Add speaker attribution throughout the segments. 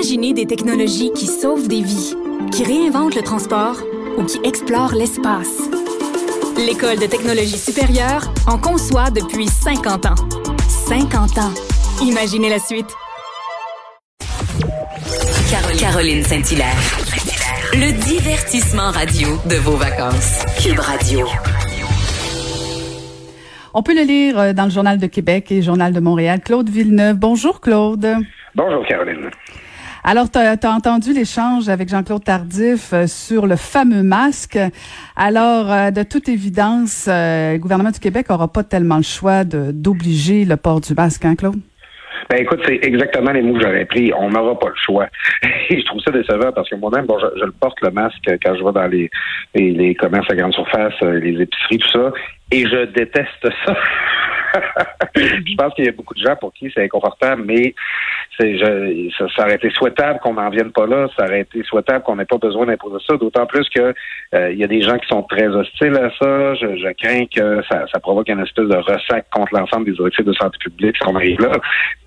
Speaker 1: Imaginez des technologies qui sauvent des vies, qui réinventent le transport ou qui explorent l'espace. L'École de technologie supérieure en conçoit depuis 50 ans. 50 ans. Imaginez la suite.
Speaker 2: Caroline Saint-Hilaire. Le divertissement radio de vos vacances. Cube Radio.
Speaker 3: On peut le lire euh, dans le Journal de Québec et Journal de Montréal. Claude Villeneuve. Bonjour, Claude.
Speaker 4: Bonjour, Caroline.
Speaker 3: Alors, tu as, entendu l'échange avec Jean-Claude Tardif euh, sur le fameux masque. Alors, euh, de toute évidence, le gouvernement du Québec n'aura pas tellement le choix d'obliger le port du masque, hein, Claude?
Speaker 4: Ben écoute, c'est exactement les mots que j'aurais pris. On n'aura pas le choix. Et je trouve ça décevant parce que moi-même, bon, je, le porte le masque quand je vais dans les, les, les commerces à grande surface, les épiceries, tout ça, et je déteste ça. je pense qu'il y a beaucoup de gens pour qui c'est inconfortable, mais c'est, ça, ça, aurait été souhaitable qu'on n'en vienne pas là. Ça aurait été souhaitable qu'on n'ait pas besoin d'imposer ça. D'autant plus que euh, il y a des gens qui sont très hostiles à ça. Je, je crains que ça, ça, provoque une espèce de ressac contre l'ensemble des directives de santé publique si on arrive là.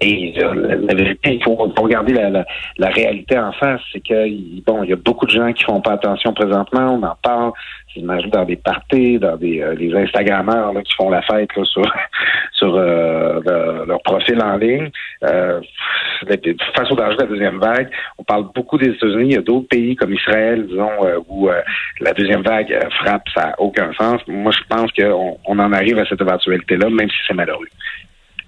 Speaker 4: Et euh, la, vérité, il faut, regarder la, la, la, réalité en face. C'est que bon, il y a beaucoup de gens qui font pas attention présentement. On en parle. J'imagine dans des parties, dans des euh, les Instagrammeurs là, qui font la fête là, sur sur euh, leur, profil en ligne. Euh, face au danger la deuxième vague, on parle beaucoup des États-Unis. Il y a d'autres pays comme Israël, disons, euh, où la deuxième vague frappe, ça n'a aucun sens. Moi, je pense qu'on on en arrive à cette éventualité-là, même si c'est malheureux.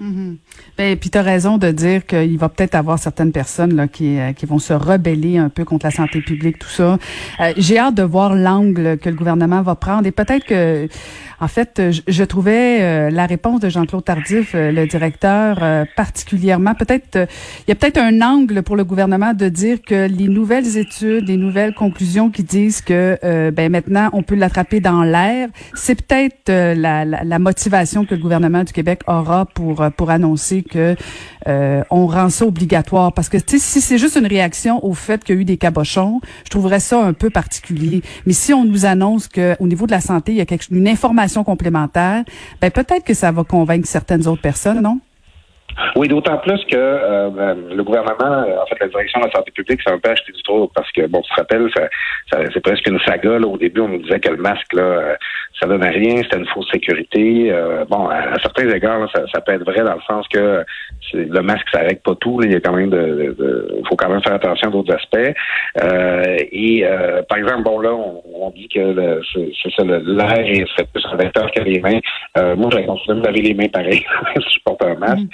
Speaker 3: Mm-hmm. Ben, puis tu as raison de dire qu'il va peut-être avoir certaines personnes là, qui, qui vont se rebeller un peu contre la santé publique, tout ça. J'ai hâte de voir l'angle que le gouvernement va prendre et peut-être que en fait, je, trouvais euh, la réponse de Jean-Claude Tardif, euh, le directeur, euh, particulièrement, peut-être, il y a peut-être un angle pour le gouvernement de dire que les nouvelles études, les nouvelles conclusions qui disent que ben maintenant on peut l'attraper dans l'air, c'est peut-être la, la, la, motivation que le gouvernement du Québec aura pour pour annoncer que on rend ça obligatoire. Parce que si c'est juste une réaction au fait qu'il y a eu des cabochons, je trouverais ça un peu particulier. Mais si on nous annonce que au niveau de la santé, il y a quelque, une information complémentaire, ben peut-être que ça va convaincre certaines autres personnes, non?
Speaker 4: Oui, d'autant plus que euh, ben, le gouvernement, euh, en fait, la direction de la santé publique, ça un peu acheté du trop parce que, bon, tu te rappelles, ça, c'est presque une saga. Là. Au début, on nous disait que le masque, là, euh, ça donnait rien, c'était une fausse sécurité. bon, à, certains égards, ça, peut être vrai dans le sens que le masque, ça règle pas tout. Il y a quand même de, faut quand même faire attention à d'autres aspects. et par exemple, bon là, on, dit que c'est ça, l'air serait plus un que les mains. moi, j'aurais continué de laver les mains pareil je porte un masque. Mm.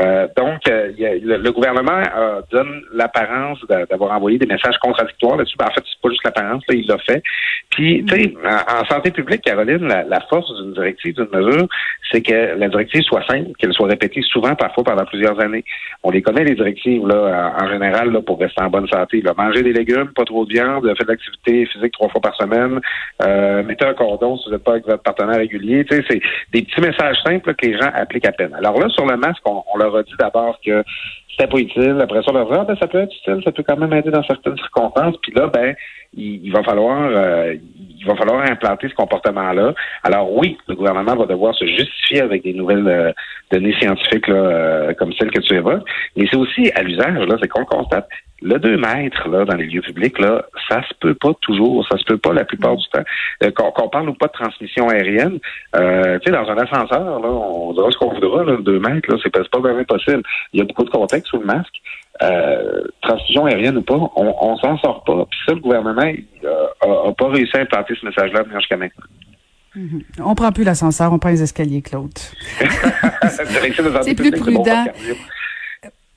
Speaker 4: Euh, donc, euh, le, gouvernement donne l'apparence d'avoir envoyé des messages contradictoires là-dessus. Ben, en fait, c'est pas juste l'apparence, il l'a fait. Puis, tu sais, mm-hmm. en, santé publique, Caroline, la, force d'une directive, d'une mesure, c'est que la directive soit simple, qu'elle soit répétée souvent, parfois pendant plusieurs années. On les connaît, les directives, là, en, général, là, pour rester en bonne santé. Là. Manger des légumes, pas trop de viande, faire de l'activité physique trois fois par semaine, euh, mettez un cordon si vous n'êtes pas avec votre partenaire régulier. Tu sais, c'est des petits messages simples que les gens appliquent à peine. Alors là, sur le masque, on, on leur a dit d'abord que c'était pas utile. Après ça, on leur dit, ah, ben, ça peut être utile, ça peut quand même aider dans certaines circonstances. Puis là, ben, il, va falloir euh, il va falloir implanter ce comportement-là. Alors oui, le gouvernement va devoir se justifier avec des nouvelles euh, données scientifiques là, euh, comme celles que tu évoques, mais c'est aussi à l'usage, là, c'est qu'on constate. Le 2 mètres là, dans les lieux publics, là, ça se peut pas toujours, ça se peut pas la plupart du temps. Euh, qu'on, parle ou pas de transmission aérienne, euh, tu sais, dans un ascenseur, là, on dira ce qu'on voudra, là, 2 mètres, là, c'est, pas vraiment possible. Il y a beaucoup de sous le masque. Euh, transmission aérienne ou pas, on, on s'en sort pas. Puis ça, le gouvernement n'a pas réussi à implanter ce message-là jusqu'à maintenant.
Speaker 3: Mm-hmm. On prend plus l'ascenseur, on prend les escaliers, Claude. c'est plus prudent.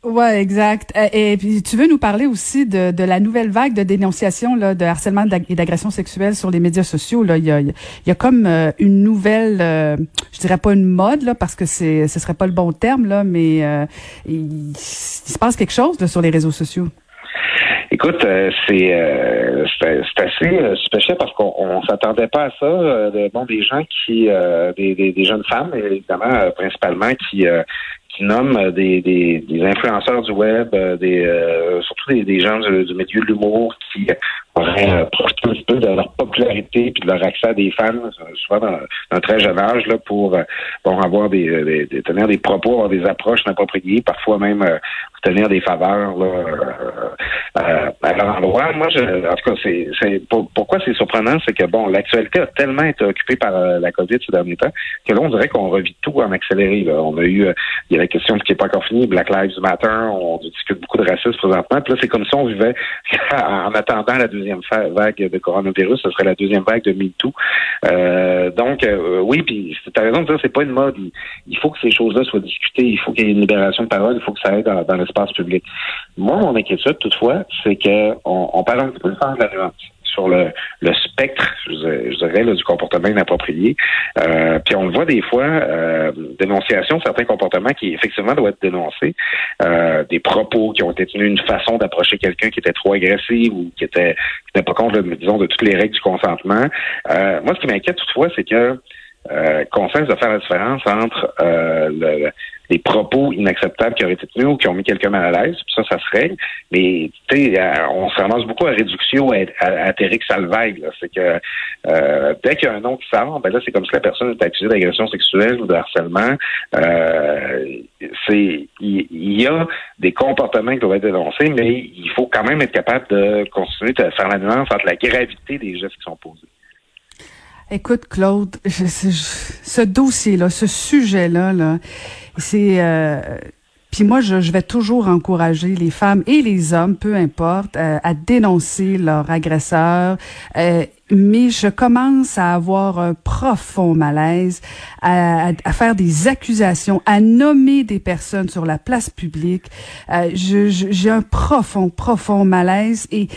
Speaker 3: Ouais, exact. Euh, et, puis tu veux nous parler aussi de, de la nouvelle vague de dénonciation là, de harcèlement et d'agression sexuelle sur les médias sociaux. Là, il y a, il y a comme euh, une nouvelle, euh, je dirais pas une mode là, parce que c'est, ce serait pas le bon terme là, mais il, se passe quelque chose là, sur les réseaux sociaux.
Speaker 4: Écoute, c'est c'est assez spécial parce qu'on on, s'attendait pas à ça. bon, des gens qui, des, des, des, jeunes femmes, évidemment, principalement, qui qui nomment euh, des, des, des, influenceurs du web, euh, des, euh, surtout des, des gens du, milieu de l'humour qui auraient profité un petit peu de leur popularité puis de leur accès à des fans, souvent dans, un très jeune âge, là, pour bon, avoir des, des, tenir des propos, avoir des approches inappropriées, parfois même obtenir des faveurs là, euh, à leur endroit. Moi, je, en tout cas, c'est, c'est pourquoi c'est surprenant, c'est que bon, l'actualité a tellement été occupée par la COVID ces derniers temps que là, on dirait qu'on revit tout en accéléré. Là. On a eu, il y a la question qui n'est pas encore finie, Black Lives Matter, on discute beaucoup de racisme présentement. Puis là, c'est comme si on vivait en attendant la deuxième vague de coronavirus, ce serait la deuxième vague de MeToo. Euh, donc, euh, oui, puis tu as raison de dire, c'est pas une mode. Il, faut que ces choses-là soient discutées. Il faut qu'il y ait une libération de parole. Il faut que ça aille dans, l'espace public. Moi, mon inquiétude, toutefois, c'est qu'on on parle un petit peu de la nuance sur le, spectre, je, dirais, du comportement inapproprié. Euh, puis on le voit des fois, euh, dénonciation de certains comportements qui effectivement doivent être dénoncés, euh, des propos qui ont été tenus, une façon d'approcher quelqu'un qui était trop agressif ou qui était, qui n'était pas contre, disons, de toutes les règles du consentement. Euh, moi, ce qui m'inquiète toutefois, c'est que euh, qu'on de faire la différence entre euh, le, les propos inacceptables qui auraient été tenus ou qui ont mis quelqu'un mal à l'aise, ça, ça se règle. Mais tu sais, euh, on se ramasse beaucoup à réduction à, à, à C'est que euh, dès qu'il y a un nom qui sort, ben là, c'est comme si la personne est accusée d'agression sexuelle ou de harcèlement. Euh, il y, a des comportements qui doivent être dénoncés, mais il faut quand même être capable de continuer de faire la nuance entre la gravité des gestes qui sont posés.
Speaker 3: Écoute, Claude, ce dossier-là, ce sujet-là, là, c'est... Euh, puis moi, je, vais toujours encourager les femmes et les hommes, peu importe, euh, à dénoncer leur agresseur. Euh, mais je commence à avoir un profond malaise, à, à, faire des accusations, à nommer des personnes sur la place publique. J'ai un profond, profond malaise et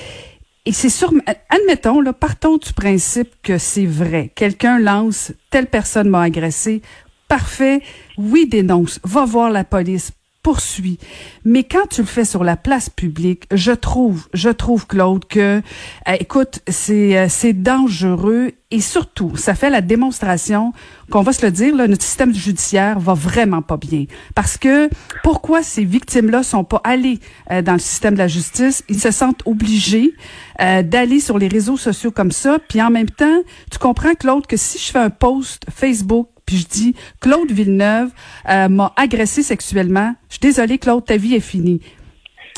Speaker 3: et c'est sûr, admettons, partons du principe que c'est vrai. Quelqu'un lance, telle personne m'a agressé. Parfait. Oui, dénonce. Va voir la police poursuit. Mais quand tu le fais sur la place publique, je trouve, je trouve Claude que, euh, écoute, c'est euh, c'est dangereux et surtout, ça fait la démonstration qu'on va se le dire, là, notre système judiciaire va vraiment pas bien. Parce que pourquoi ces victimes-là sont pas allées euh, dans le système de la justice? Ils se sentent obligés d'aller sur les réseaux sociaux comme ça. Puis en même temps, tu comprends Claude que si je fais un post Facebook puis je dis Claude Villeneuve euh, m'a agressé sexuellement. Je suis désolée, Claude, ta vie est finie.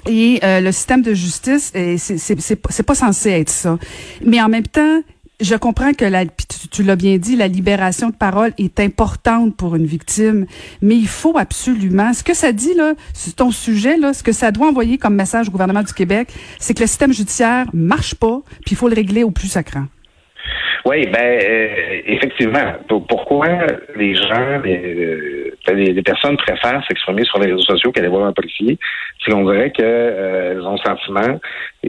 Speaker 3: Et euh, le système de justice, c'est pas censé être ça. Mais en même temps, je comprends que la, tu, tu l'as bien dit, la libération de parole est importante pour une victime, mais il faut absolument, ce que ça dit là, ton sujet là, ce que ça doit envoyer comme message au gouvernement du Québec, c'est que le système judiciaire marche pas, puis il faut le régler au plus sacrant.
Speaker 4: Oui, ben euh, effectivement. Pourquoi les gens, les, euh, les, personnes préfèrent s'exprimer sur les réseaux sociaux voir un policier? C'est qu'on dirait qu'elles euh, ont le sentiment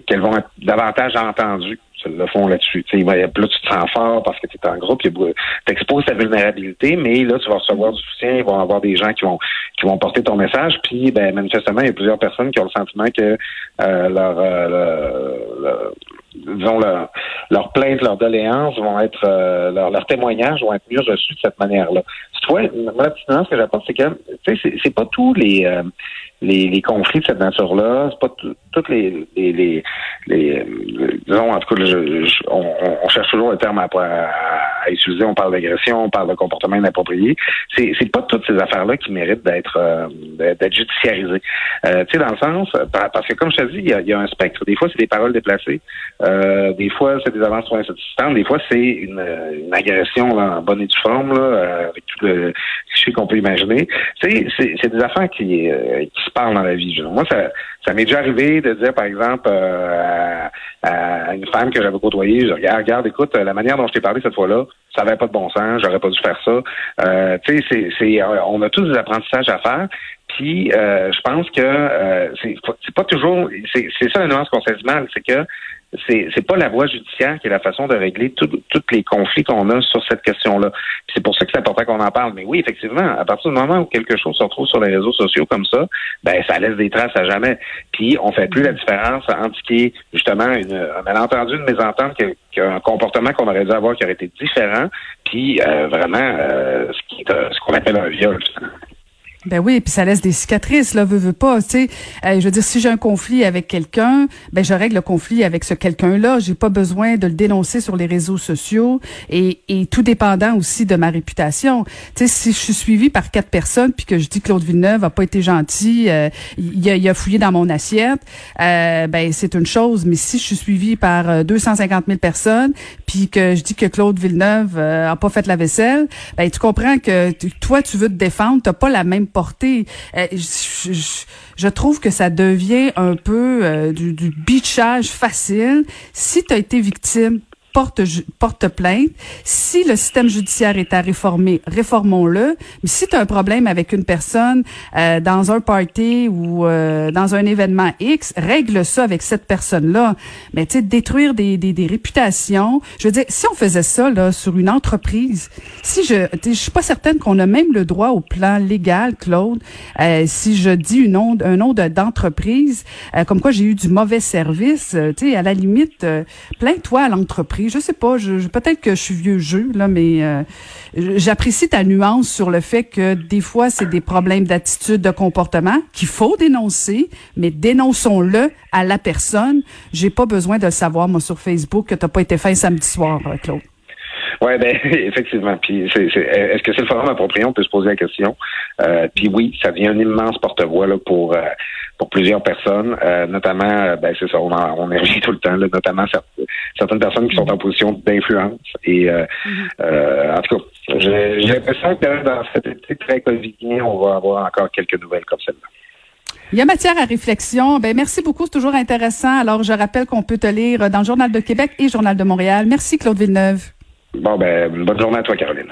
Speaker 4: qu'elles vont être davantage entendues le font là-dessus. Tu là, tu te sens fort parce que tu es en groupe, tu exposes ta vulnérabilité, mais là, tu vas recevoir du soutien, il va y avoir des gens qui vont qui vont porter ton message, puis ben manifestement, il y a plusieurs personnes qui ont le sentiment que euh, leur, leur disons, leur, leur plainte, leur doléance vont être, euh, leur, leur témoignages vont être mieux reçus de cette manière-là. Toutefois, la petite ce que j'apporte, c'est que, tu sais, c'est pas tous les, euh, les, les, conflits de cette nature-là, c'est pas toutes les, les, les, les, disons, en tout cas, on, on, cherche toujours le terme à, à, utiliser, on parle d'agression, on parle de comportement inapproprié. C'est, c'est pas toutes ces affaires-là qui méritent d'être, euh, d'être judiciarisées. Euh, tu sais, dans le sens, parce que comme je te dis, il y a, y a un spectre. Des fois, c'est des paroles déplacées. Euh, des fois, c'est des avances insatisfaisantes. Des fois, c'est une, une agression là, en bonne et due forme, là, avec tout le cliché qu'on peut imaginer. C'est, des affaires qui, qui parle dans la vie. Moi, ça, ça m'est déjà arrivé de dire, par exemple, euh, à, une femme que j'avais côtoyée, je regarde, regarde, écoute, la manière dont je t'ai parlé cette fois-là, ça n'avait pas de bon sens, j'aurais pas dû faire ça. Euh, tu sais, c'est, c'est, euh, on a tous des apprentissages à faire. Puis, euh, je pense que euh, c'est, pas toujours, c'est, ça la nuance qu'on sait mal, c'est que c'est c'est pas la voie judiciaire qui est la façon de régler tous les conflits qu'on a sur cette question-là. C'est pour ça que c'est important qu'on en parle. Mais oui, effectivement, à partir du moment où quelque chose se retrouve sur les réseaux sociaux comme ça, ben ça laisse des traces à jamais. Puis on fait plus la différence entre ce qui est justement une, un malentendu, une mésentente, qu'un comportement qu'on aurait dû avoir qui aurait été différent, puis euh, vraiment euh, ce ce qu'on appelle un viol.
Speaker 3: Ben oui, puis ça laisse des cicatrices, là, veut, veut pas, tu sais. Euh, je veux dire, si j'ai un conflit avec quelqu'un, ben je règle le conflit avec ce quelqu'un-là. J'ai pas besoin de le dénoncer sur les réseaux sociaux et, et tout dépendant aussi de ma réputation. Tu sais, si je suis suivi par quatre personnes puis que je dis que Claude Villeneuve a pas été gentil, euh, il, a, il, a, fouillé dans mon assiette, euh, ben c'est une chose. Mais si je suis suivi par 250 000 personnes puis que je dis que Claude Villeneuve a pas fait la vaisselle, ben tu comprends que toi tu veux te défendre, t'as pas la même Euh, je, trouve que ça devient un peu euh, du, du bitchage facile. Si tu as été victime, porte, porte plainte. Si le système judiciaire est à réformer, réformons-le. Mais si tu as un problème avec une personne euh, dans un party ou euh, dans un événement X, règle ça avec cette personne-là. Mais tu sais, détruire des, des, des, réputations. Je veux dire, si on faisait ça là sur une entreprise, si je, je suis pas certaine qu'on a même le droit au plan légal, Claude. Euh, si je dis une nom, un nom d'entreprise, comme quoi j'ai eu du mauvais service, tu sais, à la limite, plains-toi à l'entreprise je sais pas, peut-être que je suis vieux jeu là, mais euh, j'apprécie ta nuance sur le fait que des fois c'est des problèmes d'attitude, de comportement qu'il faut dénoncer, mais dénonçons-le à la personne. J'ai pas besoin de le savoir moi sur Facebook que t'as pas été fin samedi soir, euh, Claude.
Speaker 4: Oui, ben effectivement. Puis est-ce que c'est le forum approprié? On peut se poser la question. Euh, puis oui, ça devient un immense porte-voix là, pour pour plusieurs personnes, notamment, ben c'est ça, on, en, on tout le temps, là, notamment certaines personnes qui sont en position d'influence. Et mm-hmm. en tout cas, j'ai l'impression que dans cet été très covidien, on va avoir encore quelques nouvelles comme celle-là.
Speaker 3: Il y a matière à réflexion. Ben merci beaucoup, c'est toujours intéressant. Alors je rappelle qu'on peut te lire dans le Journal de Québec et Journal de Montréal. Merci Claude Villeneuve.
Speaker 4: Bon, ben, bonne journée à toi, Caroline.